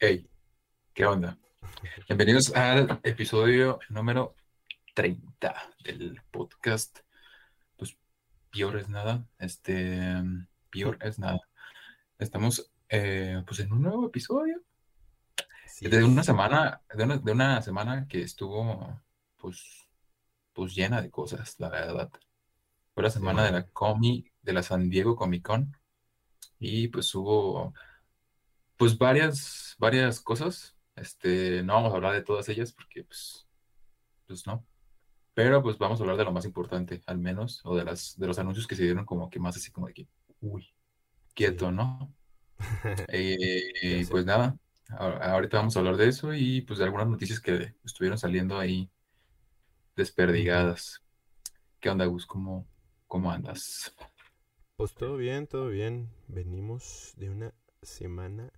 Hey, ¿qué onda? Bienvenidos al episodio número 30 del podcast. Pues peor es nada. Este, peor es nada. Estamos eh, pues en un nuevo episodio. de una semana, de una, de una semana que estuvo pues, pues llena de cosas, la verdad. Fue la semana de la Comi, de la San Diego Comic Con. Y pues hubo pues varias, varias cosas. Este, no vamos a hablar de todas ellas porque, pues, pues no. Pero pues vamos a hablar de lo más importante, al menos, o de las, de los anuncios que se dieron como que más así como de que, uy, quieto, ¿no? Eh, pues nada, ahorita vamos a hablar de eso y pues de algunas noticias que estuvieron saliendo ahí desperdigadas. ¿Qué onda, Gus? ¿Cómo, cómo andas? Pues todo bien, todo bien. Venimos de una semana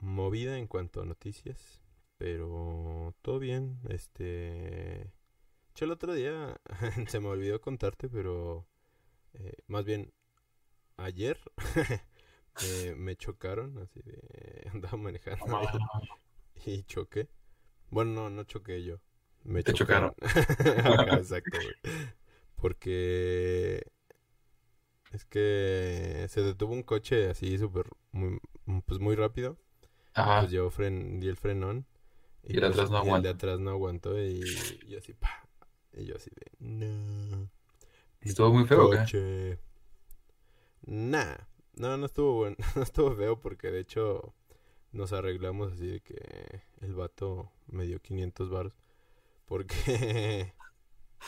movida en cuanto a noticias, pero todo bien. Este, yo el otro día se me olvidó contarte, pero eh, más bien ayer me chocaron, así de andaba manejando y, choqué. Bueno, no, no choqué yo. Me chocaron. Exacto, Porque es que se detuvo un coche así súper, muy, pues muy rápido Ajá. Pues yo fren, di el frenón. Y, el, de pues, atrás no aguantó. el de atrás no aguantó y, yo así, pa. Y yo así de, no. ¿Estuvo muy feo coche. Nah, no, no estuvo bueno, no estuvo feo porque de hecho nos arreglamos así de que el vato me dio 500 baros porque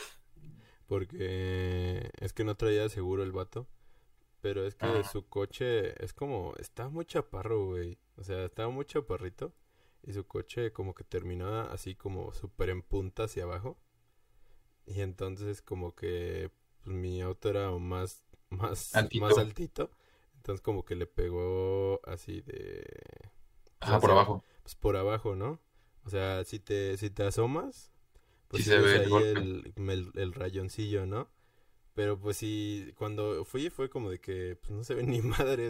porque es que no traía seguro el vato pero es que ah. su coche es como, está muy chaparro, güey. O sea, estaba muy chaparrito. Y su coche como que terminaba así como súper en punta hacia abajo. Y entonces como que pues, mi auto era más, más, altito. más altito. Entonces como que le pegó así de... Ajá, por abajo. Pues por abajo, ¿no? O sea, si te, si te asomas, pues sí se ve ahí el, el, el, rayoncillo, ¿no? Pero pues sí, cuando fui fue como de que pues no se ve ni madre.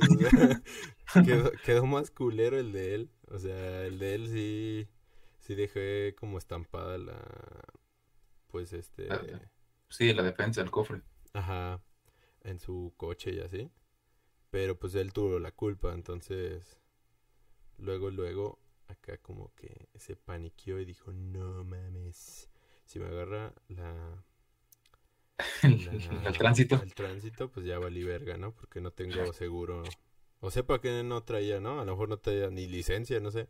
quedó, quedó, más culero el de él. O sea, el de él sí, sí dejé como estampada la, pues este... sí, la defensa, el cofre. Ajá, en su coche y así. Pero pues él tuvo la culpa, entonces... Luego, luego, acá como que se paniqueó y dijo, no mames. Si me agarra la el tránsito. El tránsito, pues ya valí verga, ¿no? Porque no tengo seguro. O sepa que no traía, ¿no? A lo mejor no traía ni licencia, no sé.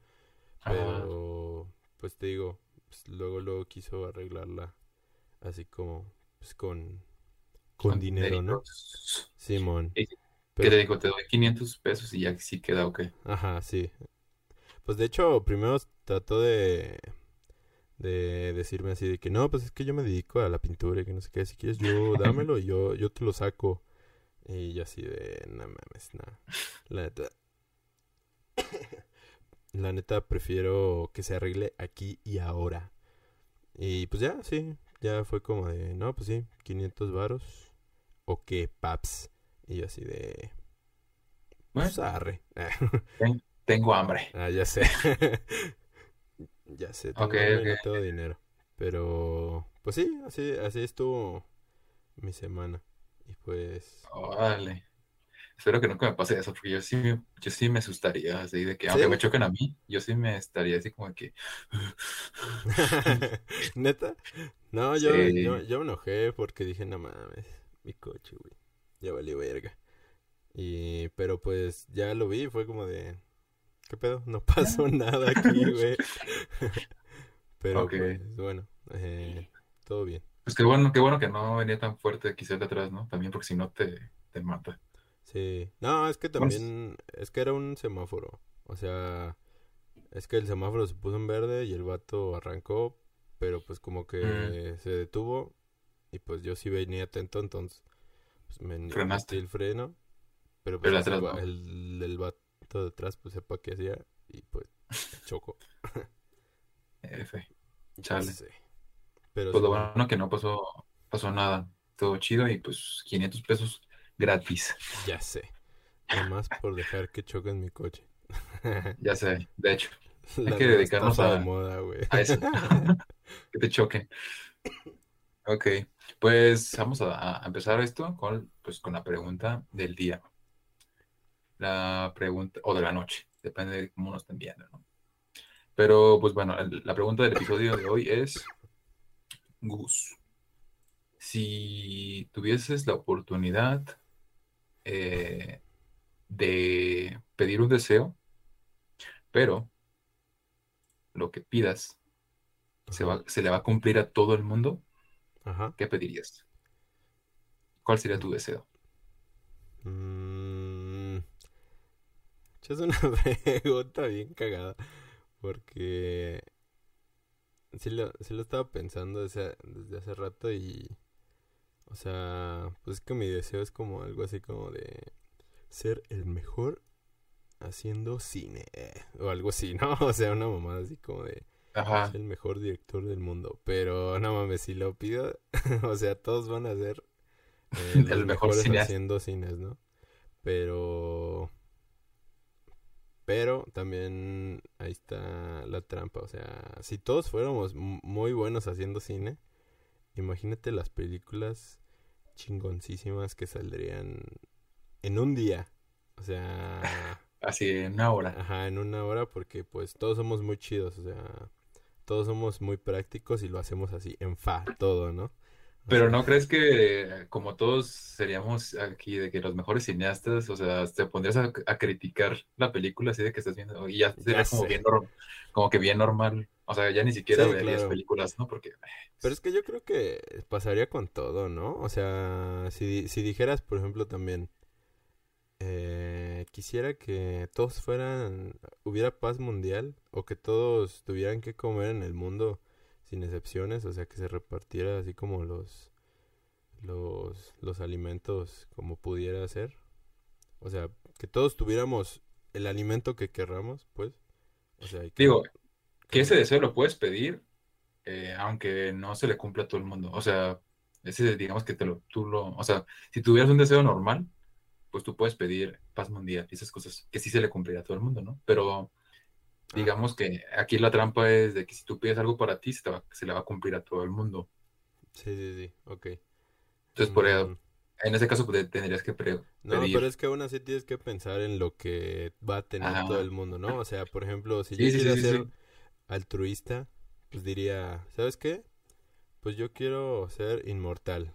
Pero, pues te digo, pues, luego luego quiso arreglarla así como, pues con, con, dinero, ¿no? Simón. ¿Qué te dijo? Te doy 500 pesos y ya sí queda ok. Ajá, sí. Pues de hecho, primero trató de de decirme así de que no, pues es que yo me dedico a la pintura y que no sé qué, si quieres yo dámelo y yo, yo te lo saco. Y yo así de, no mames, nada. La neta. la neta prefiero que se arregle aquí y ahora. Y pues ya, sí, ya fue como de, no, pues sí, 500 varos. ¿O qué, paps? Y yo así de... Pues arre. Tengo hambre. Ah, ya sé. Ya sé, tengo todo dinero. Pero, pues sí, así, así estuvo mi semana. Y pues... Vale. Espero que nunca me pase eso, porque yo sí, yo sí me asustaría, así de que, aunque me choquen a mí, yo sí me estaría así como que... ¿Neta? No, yo, yo, yo, me enojé porque dije, no mames, mi coche, güey, ya valió verga. Y, pero pues ya lo vi, fue como de, ¿Qué pedo? No pasó nada aquí, güey. Pero pues, bueno, eh, todo bien. Pues qué bueno, qué bueno que no venía tan fuerte quizás de atrás, ¿no? También porque si no te, te mata. Sí. No, es que también, es que era un semáforo. O sea, es que el semáforo se puso en verde y el vato arrancó, pero pues como que mm. se detuvo y pues yo sí venía atento, entonces pues me Frenaste. el freno. Pero pues el, el, vato detrás, pues sepa qué hacía y pues choco. F. Chale. Pero pues lo bueno que no pasó, pasó nada. Todo chido y pues 500 pesos gratis. Ya sé. Además por dejar que choquen mi coche. Ya sé, de hecho. Hay que dedicarnos de moda, a eso. Que te choque. Ok, pues vamos a, a empezar esto con, pues, con la pregunta del día. La pregunta, o de la noche, depende de cómo nos estén viendo, ¿no? Pero, pues bueno, la pregunta del episodio de hoy es, Gus, si tuvieses la oportunidad eh, de pedir un deseo, pero lo que pidas se va, se le va a cumplir a todo el mundo, Ajá. ¿qué pedirías? ¿Cuál sería tu deseo? Es una pregunta bien cagada. Porque sí lo, sí lo estaba pensando desde, desde hace rato y... O sea, pues es que mi deseo es como algo así como de ser el mejor haciendo cine. O algo así, ¿no? O sea, una mamada así como de Ajá, ser el mejor director del mundo. Pero no mames, si lo pido, o sea, todos van a ser eh, los el mejor mejores haciendo cines, ¿no? Pero... Pero también ahí está la trampa, o sea, si todos fuéramos muy buenos haciendo cine, imagínate las películas chingoncísimas que saldrían en un día. O sea, Así en una hora. ajá, en una hora porque pues todos somos muy chidos, o sea, todos somos muy prácticos y lo hacemos así en fa, todo, ¿no? Pero ¿no crees que eh, como todos seríamos aquí de que los mejores cineastas, o sea, te pondrías a, a criticar la película así de que estás viendo y ya sería ya como sé. bien como que bien normal, o sea, ya ni siquiera Sí, verías claro. películas, ¿no? Porque Pero es que yo creo que pasaría con todo, ¿no? O sea, si, si dijeras, por ejemplo, también, eh, quisiera que todos fueran, hubiera paz mundial o que todos tuvieran que comer en el mundo sin excepciones, o sea, que se repartiera así como los, los, los alimentos como pudiera ser. O sea, que todos tuviéramos el alimento que querramos, pues. O sea, que, digo, que ese deseo lo puedes pedir, eh, aunque no se le cumpla a todo el mundo, o sea, ese digamos que te lo, tú lo, o sea, si tuvieras un deseo normal, pues tú puedes pedir paz mundial y esas cosas que sí se le cumpliría a todo el mundo, ¿no? Pero digamos que aquí la trampa es de que si tú pides algo para ti, se, te va- se le va a cumplir a todo el mundo. sí, sí, sí, ok. Entonces, por eso, Mm, en ese caso, pues, tendrías que pre- No, pedir. pero es que aún así tienes que pensar en lo que va a tener todo el mundo, ¿no? O sea, por ejemplo, si yo Sí, sí, quisiera sí, ser altruista, pues diría, ¿sabes qué? Pues yo quiero ser inmortal.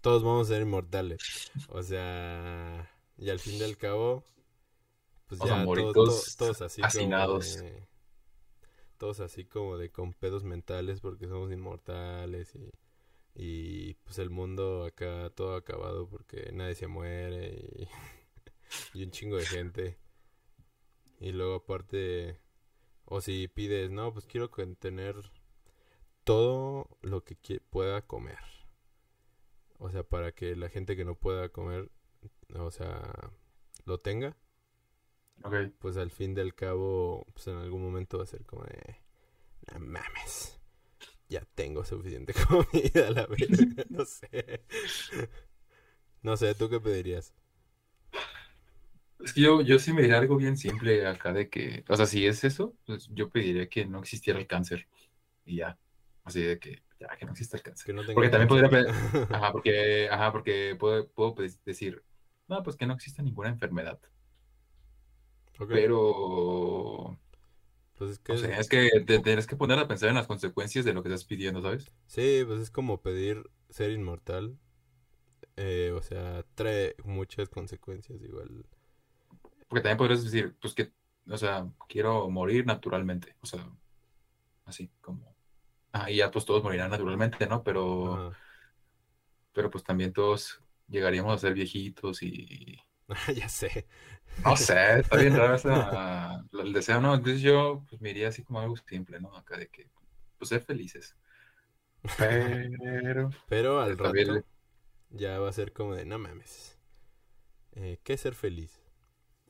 Todos vamos a ser inmortales. O sea, y al fin y al cabo, pues ya todos to- todos así como de, todos así como de con pedos mentales porque somos inmortales y, y pues el mundo acá todo acabado porque nadie se muere y, y un chingo de gente. Y luego aparte, o si pides, no, pues quiero tener todo lo que pueda comer. O sea, para que la gente que no pueda comer, o sea, lo tenga, Pues al fin del cabo, pues en algún momento va a ser como de, no mames, ya tengo suficiente comida, la verga, no sé. No sé, ¿tú qué pedirías? Es que yo, yo sí me diría algo bien simple acá de que, o sea, si es eso, pues yo pediría que no existiera el cáncer y ya. Así de que, ya, que no exista el cáncer. Que no tenga Porque también podría pedir, ajá, porque, ajá, porque puedo, puedo pues, decir, no, pues que no exista ninguna enfermedad. Pero, Pues es que, no sé, es que te tienes que poner a pensar en las consecuencias de lo que estás pidiendo, ¿sabes? sí, pues es como pedir ser inmortal. eh, o sea, trae muchas consecuencias igual. Porque también podrías decir, pues que, o sea, quiero morir naturalmente, o sea, así como, ah, y ya pues todos morirán naturalmente, ¿no? Pero, Ajá. pero pues también todos llegaríamos a ser viejitos y, Ya sé. no sé, está bien raro esa, el deseo, ¿no? Entonces yo, pues me iría así como algo simple, ¿no? Acá de que, pues ser felices. Pero, Pero al rato ya va a ser como de, no mames. Eh, ¿qué es ser feliz?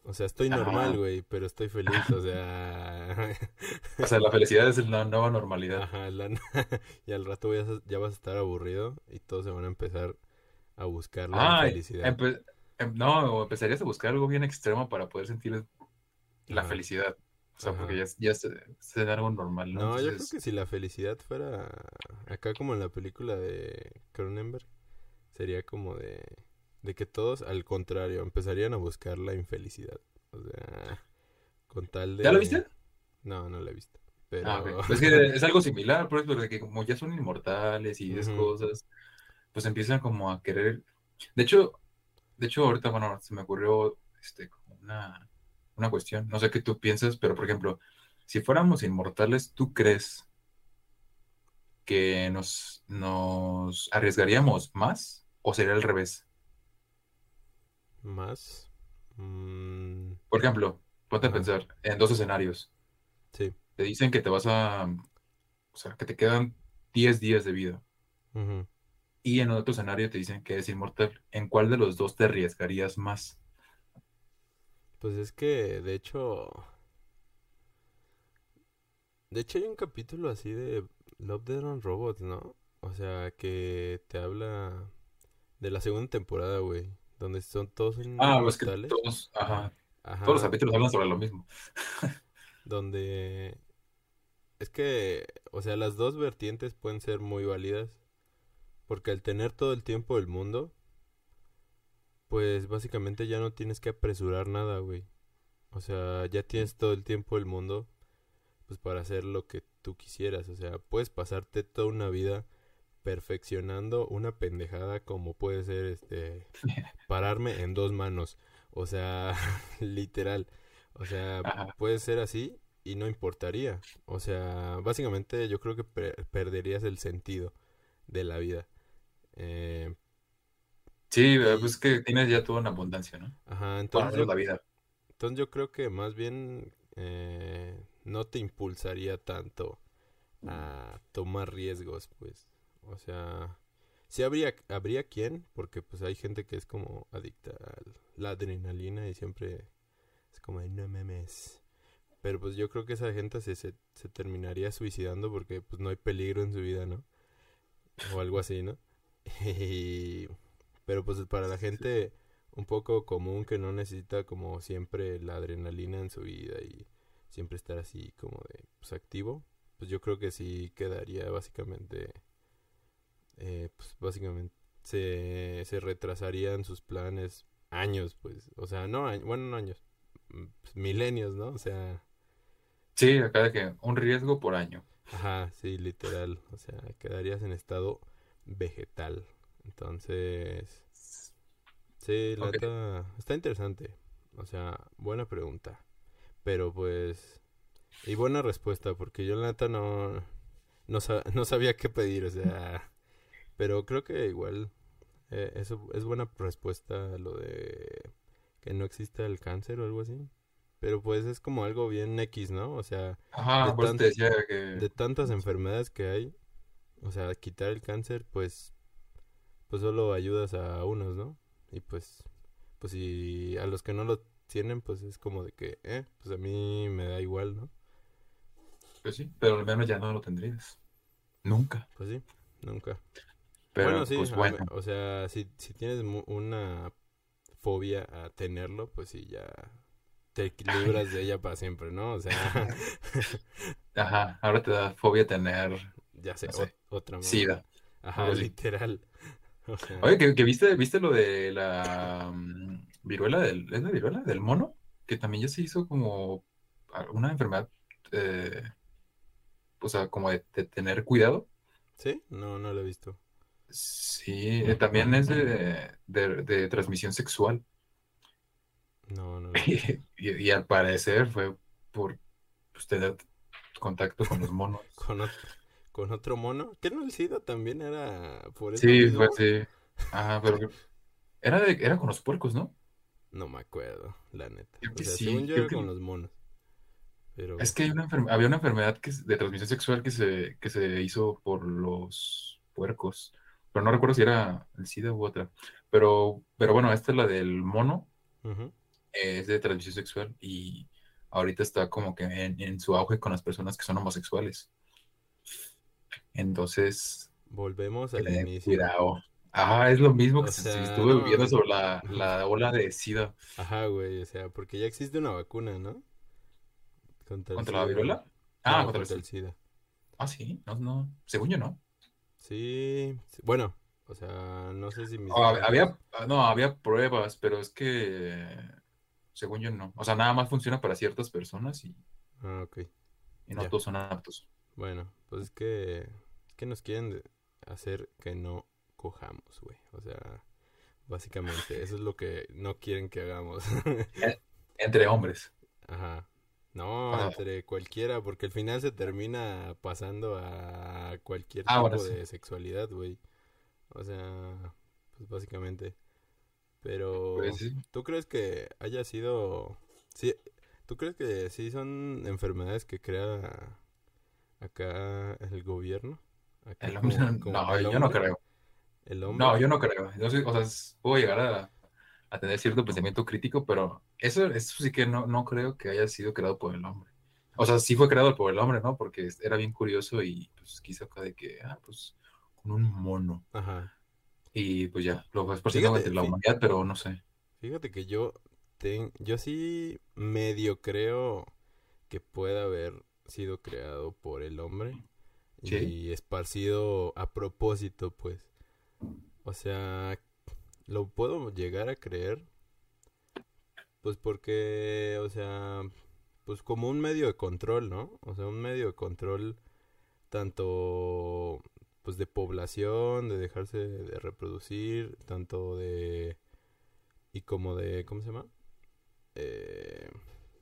O sea, estoy normal, güey, pero estoy feliz, o sea... o sea, la felicidad es la nueva normalidad. Ajá, la- y al rato voy a- ya vas a estar aburrido y todos se van a empezar a buscar la Ah, infelicidad. empe- em- no, o empezarías a buscar algo bien extremo para poder sentir la Ajá. felicidad. O sea, porque ya, es- ya da algo normal, ¿no? No, yo creo que si la felicidad fuera acá como en la película de Cronenberg, sería como de, de que todos, al contrario, empezarían a buscar la infelicidad. O sea, con tal de... ¿ya lo viste? No, no la he visto. Pero... Ah, ok. Pues que es algo similar, por de que como ya son inmortales y esas cosas, pues empiezan como a querer. De hecho, de hecho, ahorita, bueno, se me ocurrió este, como una, una cuestión. No sé qué tú piensas, pero por ejemplo, si fuéramos inmortales, ¿tú crees que nos, nos arriesgaríamos más o sería al revés? Más... mm, Por ejemplo, ponte a pensar en dos escenarios. sí. Te dicen que te vas a, o sea, que te quedan 10 días de vida. Y en otro escenario te dicen que es inmortal. ¿En cuál de los dos te arriesgarías más? Pues es que, de hecho... De hecho hay un capítulo así de Love, Death and Robots, ¿no? O sea, que te habla de la segunda temporada, güey. Donde son todos Ah, pues que inmortales. todos, ajá, Ajá. todos los capítulos hablan sobre lo mismo. Donde... Es que, o sea, las dos vertientes pueden ser muy válidas. Porque al tener todo el tiempo del mundo, pues básicamente ya no tienes que apresurar nada, güey. O sea, ya tienes todo el tiempo del mundo, pues para hacer lo que tú quisieras. O sea, puedes pasarte toda una vida perfeccionando una pendejada como puede ser, este, pararme en dos manos. O sea, literal. O sea, Ajá. puede ser así y no importaría. O sea, básicamente yo creo que per- perderías el sentido de la vida. Eh, Sí, y, pues que tienes ya toda una abundancia, ¿no? ajá, entonces yo, la vida. entonces yo creo que más bien eh, no te impulsaría tanto a tomar riesgos, pues. O sea, sí habría, habría quien, porque pues hay gente que es como adicta a la adrenalina y siempre es como de no memes. Pero pues yo creo que esa gente se, se, se terminaría suicidando porque pues no hay peligro en su vida, ¿no? O algo así, ¿no? Y- pero pues para la gente un poco común que no necesita como siempre la adrenalina en su vida y siempre estar así como de pues activo, pues yo creo que sí quedaría básicamente eh, pues básicamente se, se retrasarían sus planes años, pues, o sea, no, bueno, no años, mm, pues, milenios, ¿no? O sea, Sí, acá de que un riesgo por año. ajá, sí, literal, o sea, quedarías en estado vegetal. Entonces, sí, la está interesante. O sea, buena pregunta. Pero pues, y buena respuesta, porque yo la neta no, no, no sabía qué pedir, o sea, pero creo que igual eh, eso es buena respuesta a lo de que no exista el cáncer o algo así. Pero pues es como algo bien X, ¿no? O sea, de Ajá, tantas enfermedades que hay, o sea, quitar el cáncer, pues, pues solo ayudas a unos, ¿no? Y pues, pues si a los que no lo tienen, pues es como de que, eh, pues a mí me da igual, ¿no? Pues sí, pero al menos ya no lo tendrías. Nunca. Pues sí, nunca. Pero bueno, sí, pues bueno. o sea, si, si tienes una fobia a tenerlo, pues sí, ya te libras de ella para siempre, ¿no? O sea, Ajá, ahora te da fobia tener, ya sé, no sé, ot- otra. Ajá, literal. O sea, Oye, que, que viste, viste lo de la mm, viruela del, ¿es la viruela del mono? Que también ya se hizo como una enfermedad, eh, o sea, como de, de tener cuidado. ¿sí? No, no lo he visto. Sí, eh, también es de, de- de transmisión sexual. No, no lo he visto. Y, y al parecer fue por pues, tener contacto con los monos. con, ot- con otro mono. ¿Qué no el SIDA también era por eso Sí, mismo? fue sí. Ajá, pero era, de- era con los puercos, ¿no? No me acuerdo, la neta. Creo O que sea, sí, según yo era que- con los monos. Pero Es que hay una enferme- había una enfermedad que es de transmisión sexual que se, que se hizo por los puercos. Pero no recuerdo si era el SIDA u otra. Pero, pero bueno, esta es la del mono, eh, es de transmisión sexual y ahorita está como que en, en su auge con las personas que son homosexuales. Entonces, volvemos al tener inicio. cuidado. Ah, es lo mismo que O se, sea, se estuve no viendo mames. sobre la, la ola de SIDA. Ajá, güey, o sea, porque ya existe una vacuna, ¿no? Contra, el ¿Contra la viruela? Ah, No, contra, contra el SIDA. Ah, sí, no, no. Según yo no. Sí, bueno, o sea, no sé si mis Ah, había, no, había pruebas, pero es que según yo no. O sea, nada más funciona para ciertas personas y, Ah, ok. y no Ya. todos son aptos. Bueno, pues es que, que nos quieren hacer que no cojamos, güey. O sea, básicamente, eso es lo que no quieren que hagamos. Entre hombres. Ajá. No, Ah. entre cualquiera, porque al final se termina pasando a cualquier Ah, tipo sí. de sexualidad, güey. O sea, pues básicamente. Pero, Pues sí. ¿tú crees que haya sido... Sí, ¿tú crees que sí son enfermedades que crea acá el gobierno? Acá El hombre- como no, el yo no creo. El hombre. No, yo no creo. Yo o sea, puedo llegar a, a tener cierto pensamiento crítico, pero eso, eso sí que no, no creo que haya sido creado por el hombre. O sea, sí fue creado por el hombre, ¿no? Porque era bien curioso y pues quiso acá de que, ah, pues con un mono. Ajá. Y pues ya, lo esparciendo Fíjate, entre la humanidad, pero no sé. Fíjate que yo ten- yo sí medio creo que pueda haber sido creado por el hombre Sí. y esparcido a propósito, pues. O sea, lo puedo llegar a creer pues porque, o sea, pues como un medio de control, ¿no? O sea, un medio de control tanto pues de población, de dejarse de reproducir, tanto de y como de ¿cómo se llama? Eh,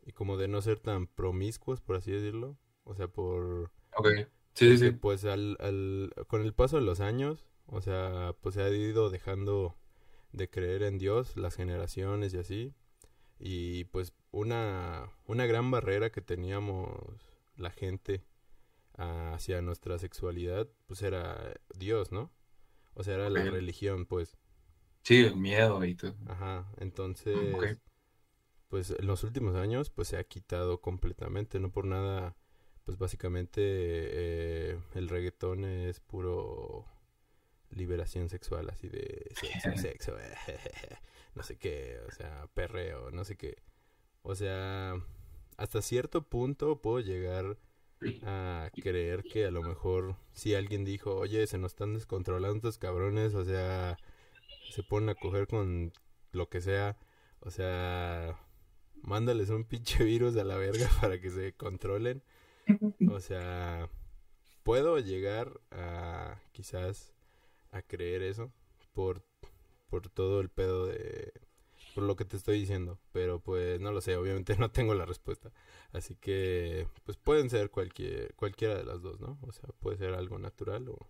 y como de no ser tan promiscuos, por así decirlo. O sea, por Ok. Sí, sí, pues al, al, con el paso de los años, o sea, pues se ha ido dejando de creer en Dios las generaciones y así. Y pues una, una gran barrera que teníamos la gente hacia nuestra sexualidad, pues era Dios, ¿no? O sea, era la religión, pues. Sí, el miedo y todo. Ajá, entonces, ok. Pues en los últimos años, pues se ha quitado completamente, no por nada, pues básicamente eh, el reggaetón es puro liberación sexual, así de sexo, sexo, no sé qué, o sea, perreo, no sé qué. O sea, hasta cierto punto puedo llegar a creer que a lo mejor si alguien dijo, oye, se nos están descontrolando estos cabrones, o sea, se ponen a coger con lo que sea, o sea, mándales un pinche virus a la verga para que se controlen. O sea, puedo llegar a quizás a creer eso por, por todo el pedo de... por lo que te estoy diciendo, pero pues no lo sé, obviamente no tengo la respuesta. Así que pues pueden ser cualquier, cualquiera de las dos, ¿no? O sea, puede ser algo natural o,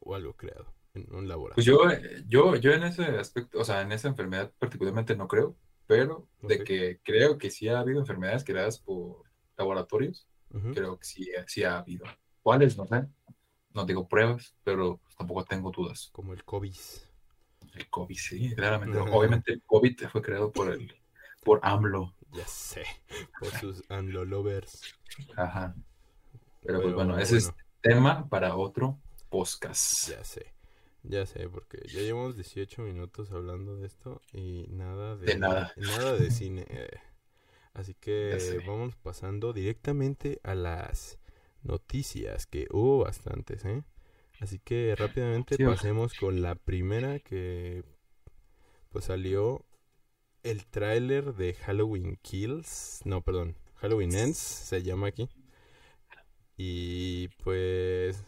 o algo creado en un laboratorio. Pues yo, yo, yo en ese aspecto, o sea, en esa enfermedad particularmente no creo, pero de que creo que sí ha habido enfermedades creadas por laboratorios, creo que sí, sí ha habido. ¿Cuáles? No sé. No digo pruebas, pero tampoco tengo dudas. Como el COVID. El COVID, sí, claramente. Obviamente el COVID fue creado por el, por AMLO. Ya sé, por sus AMLO lovers. Ajá. Pero, pues Pero bueno, ese es tema para otro podcast. Ya sé, ya sé, porque ya llevamos 18 minutos hablando de esto y nada de, De nada. nada de cine. eh. Así que vamos pasando directamente a las noticias, que hubo bastantes, ¿eh? Así que rápidamente Sí, pasemos con la primera que pues salió el tráiler de Halloween Kills, no, perdón, Halloween Ends se llama aquí. Y pues...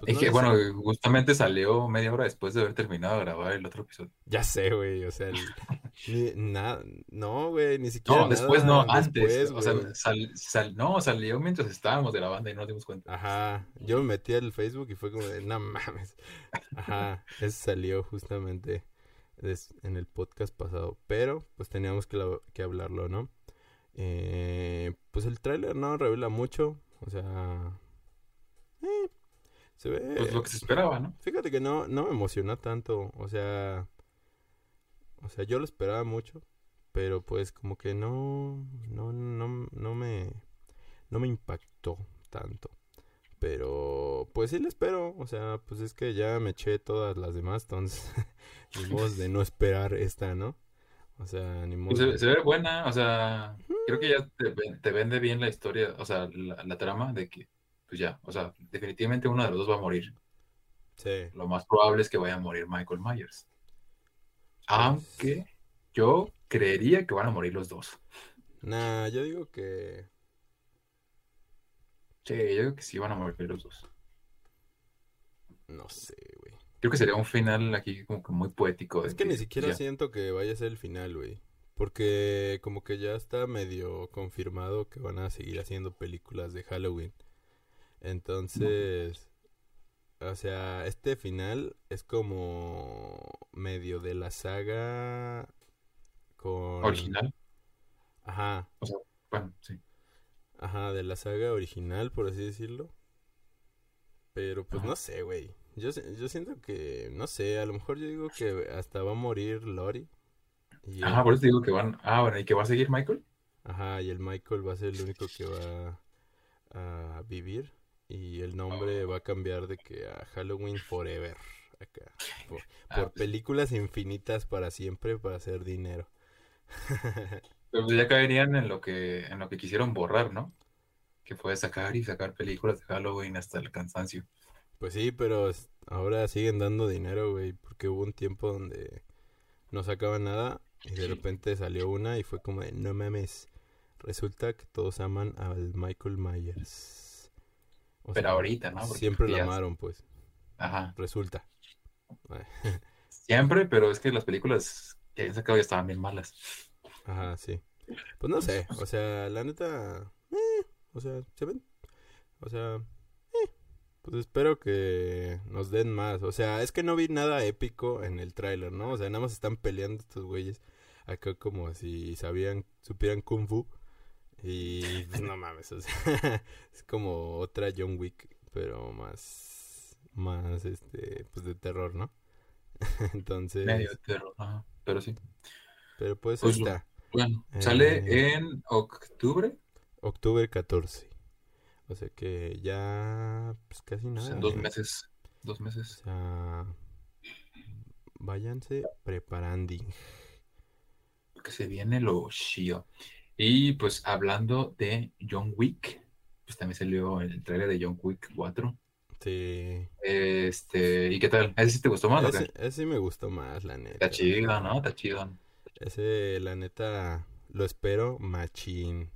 pues, Es no que, bueno, sé. justamente salió media hora después de haber terminado de grabar el otro episodio. Ya sé, güey, o sea, el- ni- na- no, güey, ni siquiera No, después no, antes. después, o sea, sal- sal- no, salió mientras estábamos grabando y no nos dimos cuenta. Ajá, yo me metí al Facebook y fue como de, no mames. Ajá, eso salió justamente en el podcast pasado, pero pues teníamos que, la- que hablarlo, ¿no? Eh, pues el tráiler no revela mucho, o sea, eh, se ve... Pues lo que se esperaba, ¿no? Fíjate que no, no me emociona tanto, o sea, o sea, yo lo esperaba mucho, pero pues como que no, no, no, no me, no me impactó tanto. Pero pues sí lo espero, o sea, pues es que ya me eché todas las demás, entonces, ni modo de no esperar esta, ¿no? O sea, ni modo. se, se ve buena, o sea, creo que ya te, te vende bien la historia, o sea, la, la trama de que, pues ya, o sea, definitivamente uno de los dos va a morir. Sí. Lo más probable es que vaya a morir Michael Myers. Aunque yo creería que van a morir los dos. Nah, yo digo que. Sí, yo creo que sí van a morir los dos. No sé, güey. Creo que sería un final aquí como que muy poético. Es que ni siquiera ya. siento que vaya a ser el final, güey. Porque como que ya está medio confirmado que van a seguir haciendo películas de Halloween. Entonces, o sea, este final es como medio de la saga con... Original. Ajá, Bueno, sí. ajá, de la saga original, por así decirlo. Pero pues Ajá. no sé, güey. Yo, yo siento que, no sé, a lo mejor yo digo que hasta va a morir Lori. Y Ajá, por eso te digo que van. Ah, bueno, ¿y que va a seguir Michael? Ajá, y el Michael va a ser el único que va a vivir. Y el nombre va a cambiar de que a Halloween Forever. Acá. Por, Ah, por pues, películas infinitas para siempre para hacer dinero. pero pues ya caerían en lo que, en lo que quisieron borrar, ¿no? Que fue sacar y sacar películas de Halloween hasta el cansancio. Pues sí, pero ahora siguen dando dinero, güey. Porque hubo un tiempo donde no sacaban nada. Y de repente salió una y fue como de, no mames. Resulta que todos aman al Michael Myers. O Pero sea, ahorita, ¿no? Porque Siempre lo ya- amaron, pues. Ajá. Resulta. Siempre, pero es que las películas que habían sacado ya estaban bien malas. Ajá, sí. Pues no sé, o sea, la neta, eh, o sea, se ven, o sea, eh, pues espero que nos den más, o sea, es que no vi nada épico en el tráiler, ¿no? O sea, nada más están peleando estos güeyes acá como si sabían, supieran kung fu y pues no mames, o sea, es como otra John Wick, pero más, más, este, pues de terror, ¿no? Entonces, Medio de terror, ajá. Pero sí. pero pues, Pues, está. Bueno, Eh, sale en octubre, Octubre 14. O sea que ya pues casi pues, nada. en dos ¿eh? meses. Dos O meses. sea, váyanse preparando. Que se viene lo chido. Y pues hablando de John Wick, pues también salió el trailer de John Wick 4. Sí. Este, ¿y qué tal? ¿Ese sí te gustó más o Ese, qué? ese sí me gustó más, la neta. Está chido, ¿no? Está chido. Ese, la neta, lo espero machín.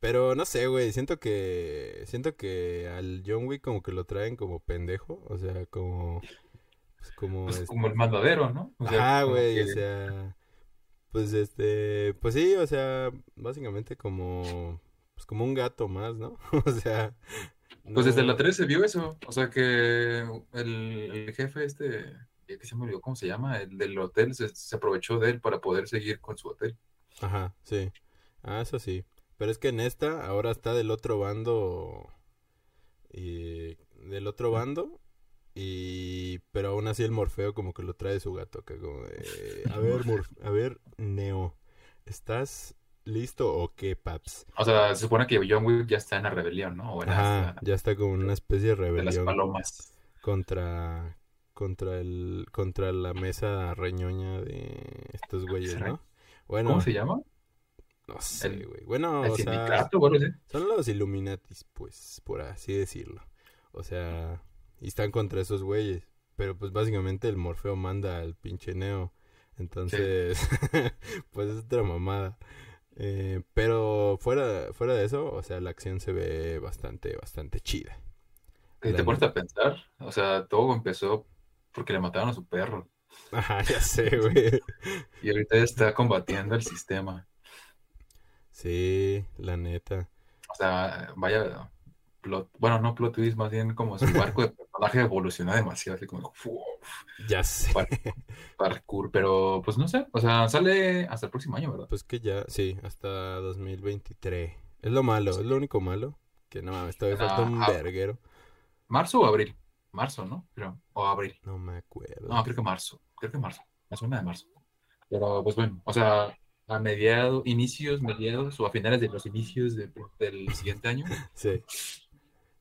Pero no sé, güey, siento que siento que al John Wick como que lo traen como pendejo, o sea, como pues como Pues este, como el mandadero, ¿no? O sea, como güey, que- o sea, pues este, pues sí, o sea, básicamente como, pues como un gato más, ¿no? O sea, Pues desde la no- 3 se vio eso. O sea que el, el jefe este, ya que se me olvidó cómo se llama, el del hotel, se, se aprovechó de él para poder seguir con su hotel. Ajá, sí, ah, eso sí, pero es que en esta ahora está del otro bando, y del otro bando, y, pero aún así el Morfeo como que lo trae su gato, acá como de, a ver, a ver, Neo, ¿estás listo o qué, paps? O sea, se supone que John Wick ya está en la rebelión, ¿no? O en Ajá, hasta ya está como en una especie de de las rebelión. palomas. contra contra el contra la mesa reñoña de estos güeyes. ¿no? Bueno, ¿Cómo se llama? no sé, El- güey. Bueno, ¿El o sea, son los Illuminatis, pues, por así decirlo. O sea, y están contra esos güeyes, pero pues básicamente el Morfeo manda al pinche Neo. Entonces, pues es otra mamada. Eh, pero fuera fuera de eso, o sea, la acción se ve bastante bastante chida. La te pones a pensar, o sea, todo empezó porque le mataron a su perro. Ajá, ya sé, güey. Y ahorita está combatiendo el sistema. Sí, la neta. O sea, vaya plot, bueno, no plot twist, más bien como su arco de personaje evoluciona demasiado, así como. Ya sé. Par- parkour, pero pues no sé, o sea, sale hasta el próximo año, ¿verdad? Pues que ya, sí, hasta 2023. Es lo malo, es lo único malo. Que no mames, todavía Ah, falta un ah. verguero. ¿Marzo o abril? Marzo, ¿no? Creo. O abril. No me acuerdo. No, creo que marzo. Creo que marzo. Me suena de marzo. Pero pues bueno, o sea, a mediados, inicios, mediados o a finales de los inicios de- del siguiente año, Sí.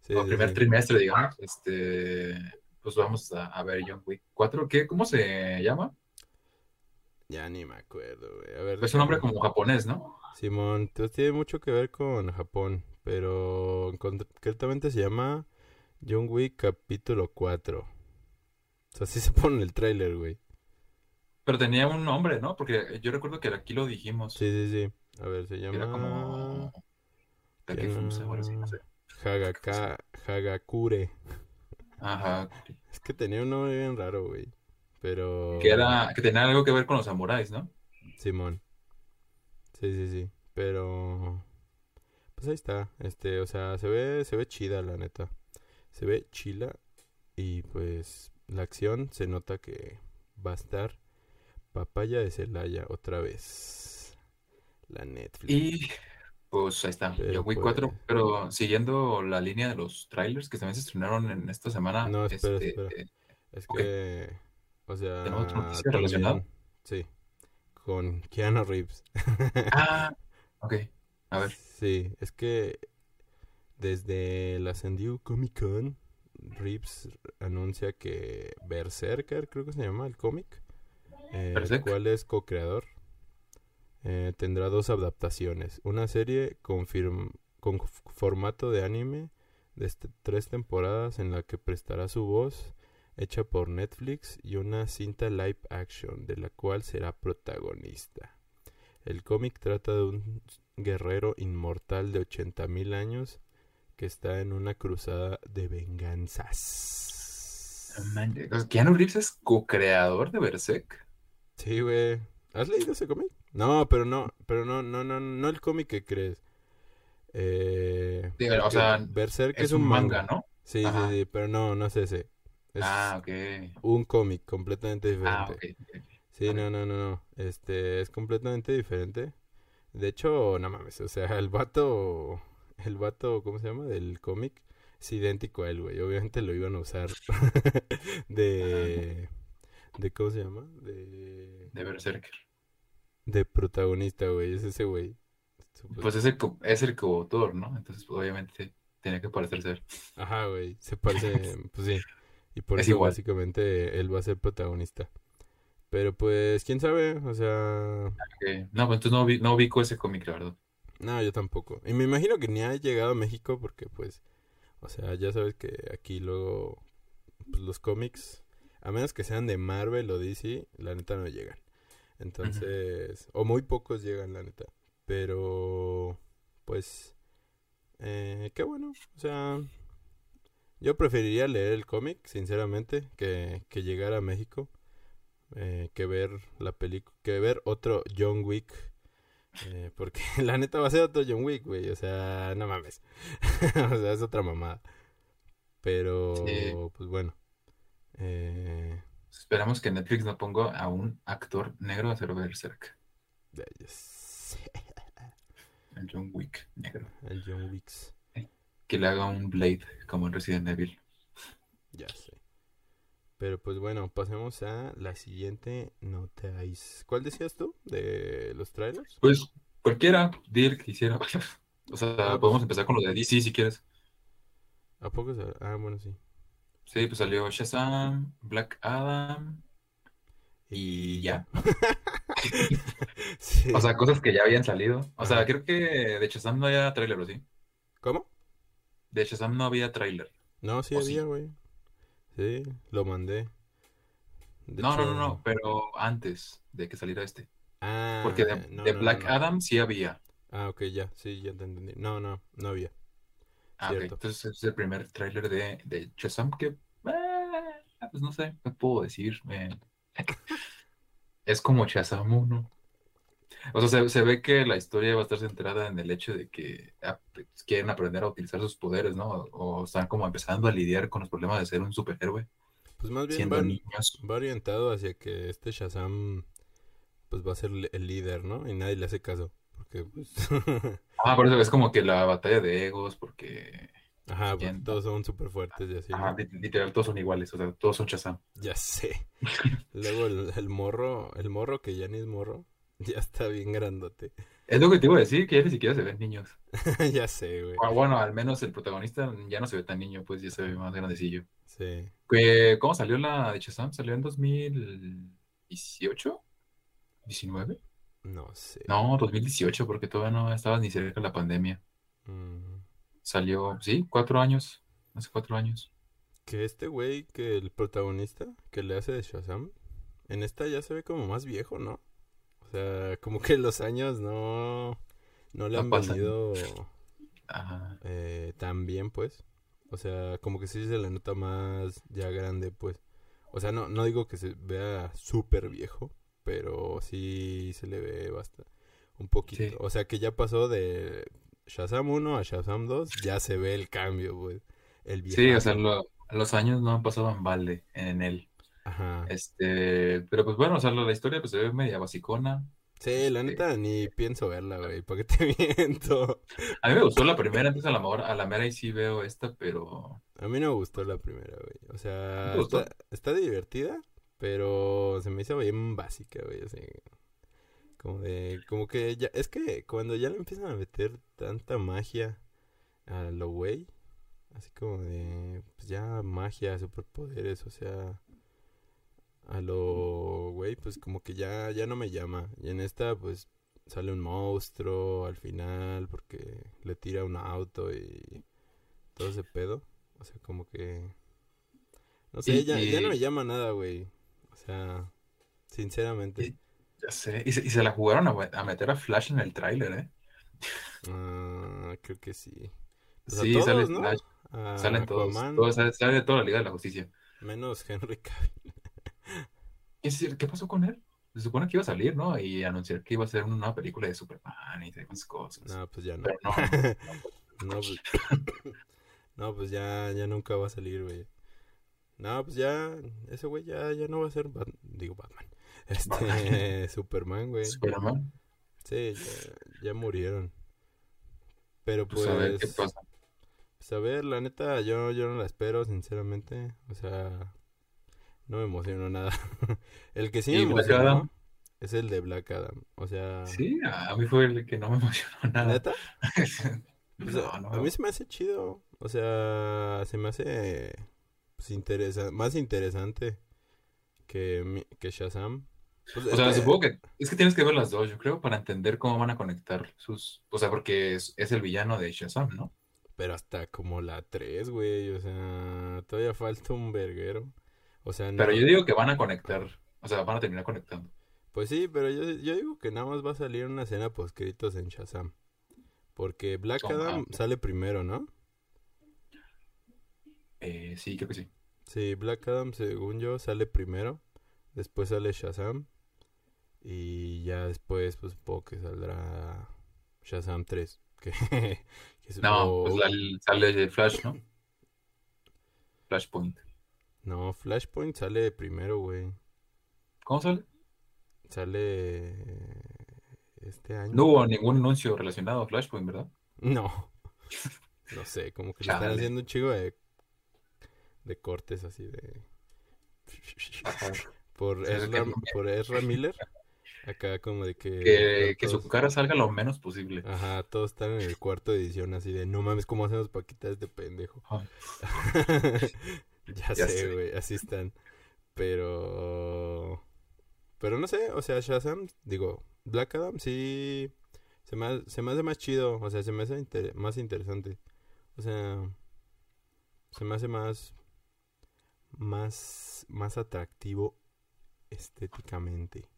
Sí, o primer trimestre, digamos, este, pues vamos a, a ver John Wick 4. ¿Qué, ¿Cómo se llama? Ya ni me acuerdo, güey. A ver, Es un nombre como japonés, ¿no? Simón, entonces tiene mucho que ver con Japón, pero concretamente se llama John Wick capítulo 4. O sea, así se pone en el tráiler, güey. Pero tenía un nombre, ¿no? Porque yo recuerdo que aquí lo dijimos. Sí, sí, sí. A ver, se Era llama como... Takefuse, ahora sí, no sé. Hagaka, Hagakure. Ajá. Es que tenía un nombre bien raro, güey. Pero... Que era... Que tenía algo que ver con los samuráis, ¿no? Simón. Sí, sí, sí. Pero... Pues ahí está. Este, o sea, se ve, se ve chida, la neta. Se ve chila. Y pues la acción se nota que va a estar Papaya de Celaya otra vez. La Netflix. Y pues ahí está, Pero John Wick pues- 4, pero siguiendo la línea de los trailers que también se estrenaron en esta semana, No, espera, este, espera. eh, Es ok. que, o sea, ¿Tenemos otra noticia también- relacionada? Sí, con Keanu Reeves. ah, ok, a ver, Sí, es que desde la San Diego Comic Con, Reeves anuncia que Berserker, creo que se llama el cómic, eh, el Berserk. cual es co-creador, eh, tendrá dos adaptaciones. Una serie con, formato de anime de este- tres temporadas en la que prestará su voz, hecha por Netflix, y una cinta live action de la cual será protagonista. El cómic trata de un guerrero inmortal de 80.000 años que está en una cruzada de venganzas. Keanu Reeves es co-creador de Berserk, Sí, güey. ¿Has leído ese cómic? No, pero no, pero no, no, no, no el cómic que crees. Eh, Digo, o sea, Berserk es un manga, ¿no? Sí, Ajá. sí, sí, pero no, no es ese. Es Ah, ok, un cómic completamente diferente. ah, ok, ok. Sí, no, no, no, no. Este es completamente diferente. De hecho, no mames, o sea, el vato, el vato, ¿cómo se llama? Del cómic es idéntico a él, güey. Obviamente lo iban a usar de, de, ¿cómo se llama? De, de Berserker. De protagonista, güey. Es ese güey. Pues es el, es el coautor, ¿no? Entonces, pues, obviamente, tenía que parecer ser. Ajá, güey. Se parece, pues sí. Y por Es eso igual. básicamente él va a ser protagonista. Pero pues, quién sabe, o sea. No, pues entonces no, vi- no ubico ese cómic, la verdad. No, yo tampoco. Y me imagino que ni ha llegado a México porque, pues, o sea, ya sabes que aquí luego pues, los cómics, a menos que sean de Marvel o DC, la neta no llegan. Entonces, o muy pocos llegan, la neta. Pero, pues, eh, qué bueno. O sea, yo preferiría leer el cómic, sinceramente, que, que llegar a México. eh, que ver la película, que ver otro John Wick. eh, porque la neta va a ser otro John Wick, güey. O sea, no mames. o sea, es otra mamada. Pero, Sí. pues bueno. Eh, Esperamos que Netflix no ponga a un actor negro a hacer Berserk. sé, El John Wick negro. el John Wicks. Que le haga un Blade como en Resident Evil. Ya sé. Pero pues bueno, pasemos a la siguiente noticia. ¿Cuál decías tú? ¿De los trailers? Pues cualquiera, di el que quisiera. O sea, Ah, pues. podemos empezar con lo de DC si quieres. ¿A poco? se- Ah, bueno, sí. Sí, pues salió Shazam, Black Adam y ya. Sí. O sea, cosas que ya habían salido. O sea, creo que de Shazam no había tráiler, ¿o sí? ¿Cómo? De Shazam no había tráiler. No, sí había, güey. Sí, lo mandé. De No, no, hecho- no, no, pero antes de que saliera este. Ah, Porque de, no, de no, no, Black no. Adam sí había. Ah, ok, ya, sí, ya te entendí. No, no, no había. Ah. Entonces es el primer tráiler de, de Shazam que, eh, pues no sé, ¿qué puedo decir? Eh, es como Shazam 1. O sea, se, se ve que la historia va a estar centrada en el hecho de que ah, pues, quieren aprender a utilizar sus poderes, ¿no? O, están como empezando a lidiar con los problemas de ser un superhéroe Pues más bien siendo van, niños. va orientado hacia que este Shazam pues va a ser el líder, ¿no? Y nadie le hace caso. Porque pues... Ah, por eso es como que la batalla de egos, porque Ajá, porque todos son súper fuertes y así, literal todos son iguales, o sea, todos son Shazam. Ya sé. Luego el, el morro, el morro que ya ni es morro, ya está bien grandote. Es lo que te iba a decir, que ya ni siquiera se ven niños. ya sé, güey. Ah, Bueno, al menos el protagonista ya no se ve tan niño, pues ya se ve más grandecillo. Sí. ¿Qué- ¿Cómo salió la de Shazam? ¿Salió en 2018? ¿19? No sé. No, 2018, porque todavía no estaba ni cerca de la pandemia. Mm, Salió, sí, cuatro años, hace cuatro años. que este güey, que el protagonista, que le hace de Shazam, en esta ya se ve como más viejo, ¿no? O sea, como que los años no, no le No han pasan. venido Ajá. eh, tan bien, pues. O sea, como que sí se le nota más ya grande, pues. O sea, no, no digo que se vea súper viejo, pero sí se le ve bastante. Un poquito. Sí. O sea, que ya pasó de Shazam 1 a Shazam 2, ya se ve el cambio, pues. El Sí, o sea, lo- los años no han pasado en balde en él. Ajá. Este, pero pues bueno, o sea, la la historia pues se ve media basicona. Sí, la Este, neta ni pienso verla, güey. ¿Para qué te miento? a mí me gustó la primera, entonces a la mejor, a la mera y sí veo esta, pero A mí no me gustó la primera, güey. O ¿no sea, está, está divertida, pero se me hizo bien básica, güey. Así, como de, como que ya, es que cuando ya le empiezan a meter tanta magia a lo güey, así como de, pues ya magia, superpoderes, o sea, a lo güey, pues como que ya, ya no me llama. Y en esta, pues sale un monstruo al final porque le tira un auto y todo ese pedo. O sea, como que... No sé, Y, ya, ya no me llama nada, güey. Sea, sinceramente. y- ya sé, y se, y se la jugaron a, a meter a Flash en el tráiler, ¿eh? Ah, creo que sí. Pues Sí, sale. Flash, A salen todos, todos, sale, de toda la Liga de la Justicia. menos Henry Cavill. Es decir, ¿qué pasó con él? Se supone que iba a salir, ¿no? Y anunciar que iba a ser una película de Superman y demás cosas. No, pues ya no. Pero no, No, pues, no, pues ya, ya nunca va a salir, güey. No, pues ya, ese güey ya, ya no va a ser, Bat- digo Batman, este, Superman, güey. Superman. Sí, ya, ya murieron. Pero Pues pues, a ver qué pasa. pues, a ver, la neta, yo, yo no la espero, sinceramente. O sea, no me emocionó nada. El que sí me ¿Y Black emocionó es el de Black Adam. O sea, Sí, a mí fue el que no me emocionó nada. ¿neta? Pues, No, no. A mí se me hace chido. O sea, se me hace pues, interesa- más interesante que, que Shazam. Pues, O sea, que- supongo que es que tienes que ver las dos, yo creo, para entender cómo van a conectar sus. O sea, porque es, es el villano de Shazam, ¿no? Pero hasta como la 3, güey. O sea, todavía falta un verguero. O sea, no. Pero yo digo que van a conectar. O sea, van a terminar conectando. Pues sí, pero yo, yo digo que nada más va a salir una escena postcritos en Shazam. Porque Black Adam sale primero, ¿no? Eh, sí, creo que sí. Sí, Black Adam, según yo, sale primero. Después sale Shazam. Y ya después, pues supongo que saldrá Shazam 3. Que, que No, pues la- sale Flash, ¿no? Flashpoint. No, Flashpoint sale primero, güey. ¿Cómo sale? Sale este año. No hubo ningún anuncio relacionado a Flashpoint, ¿verdad? No. No sé, como que le están haciendo un chico de, de cortes así de... Por Ezra, por Ezra Miller. Acá como de que... Que, que su cara salga lo menos posible. Ajá, todos están en el cuarto de edición así de... No mames, ¿cómo hacemos para quitar este pendejo? Ya, Ya sé, güey, así están. Pero... Pero no sé, o sea, Shazam, digo, Black Adam sí... Se me, se me hace más chido, o sea, se me hace inter- más interesante. O sea, se me hace más... Más... Más atractivo estéticamente.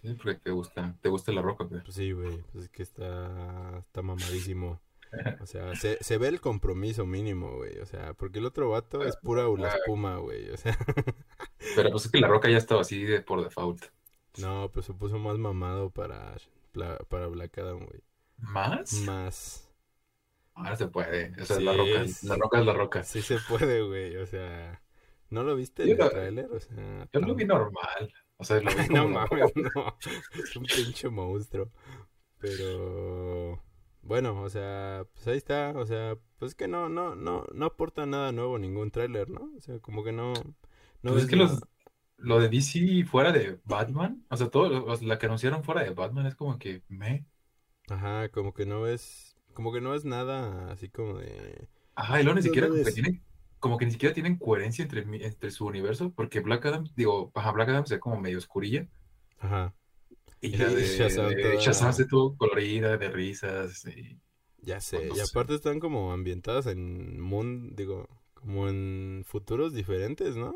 Sí, porque te gusta, te gusta la roca, güey. Pues sí, güey, pues es que está, está mamadísimo. O sea, se, se ve el compromiso mínimo, güey. O sea, porque el otro vato es pura la espuma, güey. O sea, Pero pues es que la roca ya estaba así de por default. no, pero se puso más mamado para, para Black Adam, güey. ¿Más? Más. Ahora se puede. O sea, Sí, la roca, es- la roca es la roca. Sí se puede, güey. O sea, ¿no lo viste en el lo- tráiler? O sea, Yo lo vi normal. O sea, lo vi no mames, no. Es un pinche monstruo. Pero bueno, o sea, pues ahí está, o sea, pues es que no, no, no, no aporta nada nuevo ningún tráiler, ¿no? O sea, como que no, no Pues es que nada. los, lo de DC fuera de Batman, o sea, todo, o sea, la que anunciaron fuera de Batman es como que me. Ajá, como que no ves, como que no es nada así como de, Ajá, y luego ni siquiera lo como que ves. Como que ni siquiera tienen coherencia entre, entre su universo, porque Black Adam, digo, ajá, Black Adam se ve como medio oscurilla, ajá. Y la de Shazam toda- Shazam se tuvo colorida, de risas. Y... Ya sé, y aparte están como ambientadas en mundo, digo, como en futuros diferentes, ¿no?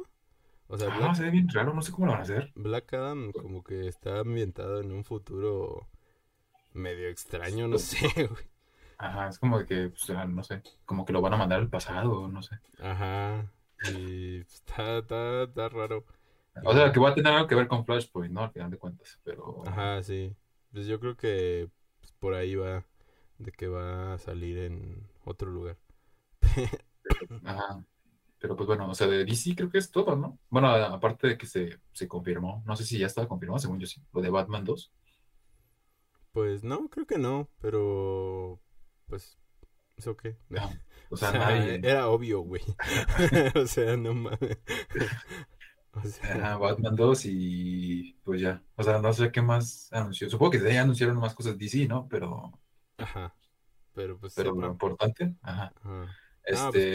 O sea, Ah, Black, se ve bien raro, no sé cómo lo van a hacer. Black Adam como que está ambientado en un futuro medio extraño, no sé, güey. Ajá, es como de que, pues, no sé, como que lo van a mandar al pasado, no sé. Ajá, y está, está, está raro. O sea, que va a tener algo que ver con Flashpoint, ¿no? Al final de cuentas, pero... Ajá, sí. Pues yo creo que pues, por ahí va, de que va a salir en otro lugar. Ajá. Pero pues bueno, o sea, de DC creo que es todo, ¿no? Bueno, aparte de que se, se confirmó, no sé si ya estaba confirmado, según yo sí, lo de Batman 2. Pues no, creo que no, pero pues, ¿eso qué? O O sea, sea, nadie... era obvio, güey. O sea, no mames. O sea, Ajá, Batman 2 y pues ya. O sea, no sé qué más anunció. Supongo que ya anunciaron más cosas DC, ¿no? Pero, ajá. Pero pues pero lo importante, ajá. Ajá. Ah, Este, pues